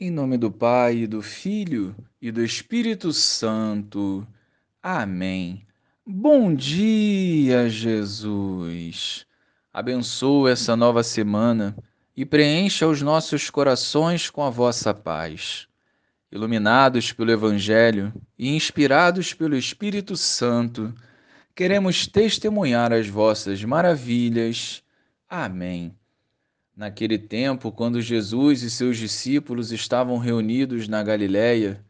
Em nome do Pai, do Filho e do Espírito Santo. Amém. Bom dia, Jesus. Abençoa essa nova semana e preencha os nossos corações com a vossa paz. Iluminados pelo Evangelho e inspirados pelo Espírito Santo, queremos testemunhar as vossas maravilhas. Amém. Naquele tempo, quando Jesus e seus discípulos estavam reunidos na Galiléia,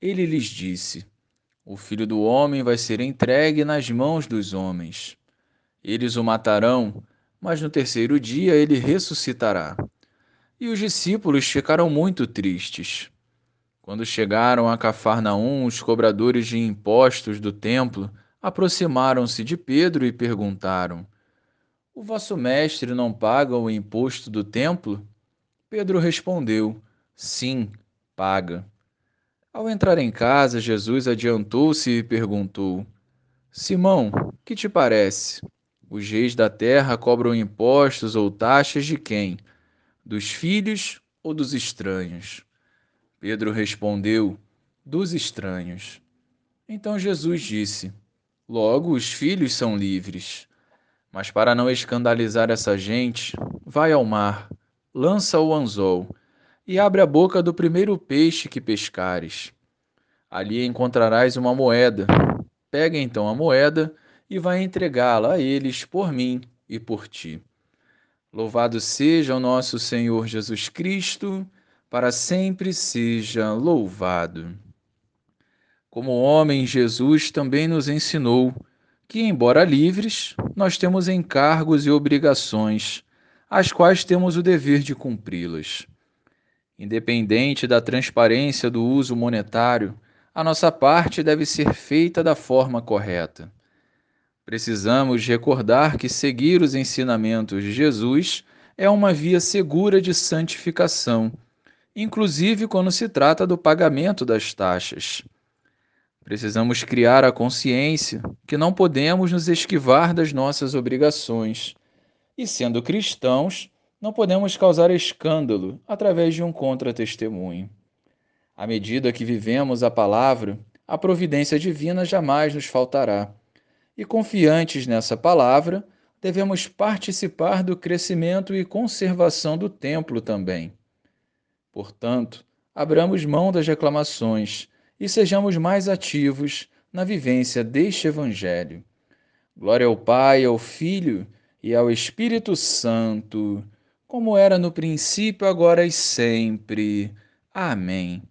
ele lhes disse: O filho do homem vai ser entregue nas mãos dos homens. Eles o matarão, mas no terceiro dia ele ressuscitará. E os discípulos ficaram muito tristes. Quando chegaram a Cafarnaum, os cobradores de impostos do templo aproximaram-se de Pedro e perguntaram: o vosso mestre não paga o imposto do templo? Pedro respondeu: Sim, paga. Ao entrar em casa, Jesus adiantou-se e perguntou: Simão, que te parece? Os reis da terra cobram impostos ou taxas de quem? Dos filhos ou dos estranhos? Pedro respondeu: Dos estranhos. Então Jesus disse: Logo, os filhos são livres. Mas para não escandalizar essa gente, vai ao mar, lança o anzol e abre a boca do primeiro peixe que pescares. Ali encontrarás uma moeda. Pega então a moeda e vai entregá-la a eles por mim e por ti. Louvado seja o nosso Senhor Jesus Cristo, para sempre seja louvado. Como homem, Jesus também nos ensinou que, embora livres, nós temos encargos e obrigações, as quais temos o dever de cumpri-las. Independente da transparência do uso monetário, a nossa parte deve ser feita da forma correta. Precisamos recordar que seguir os ensinamentos de Jesus é uma via segura de santificação, inclusive quando se trata do pagamento das taxas. Precisamos criar a consciência que não podemos nos esquivar das nossas obrigações. E sendo cristãos, não podemos causar escândalo através de um contra-testemunho. À medida que vivemos a palavra, a providência divina jamais nos faltará. E confiantes nessa palavra, devemos participar do crescimento e conservação do templo também. Portanto, abramos mão das reclamações e sejamos mais ativos na vivência deste Evangelho. Glória ao Pai, ao Filho e ao Espírito Santo, como era no princípio, agora e sempre. Amém.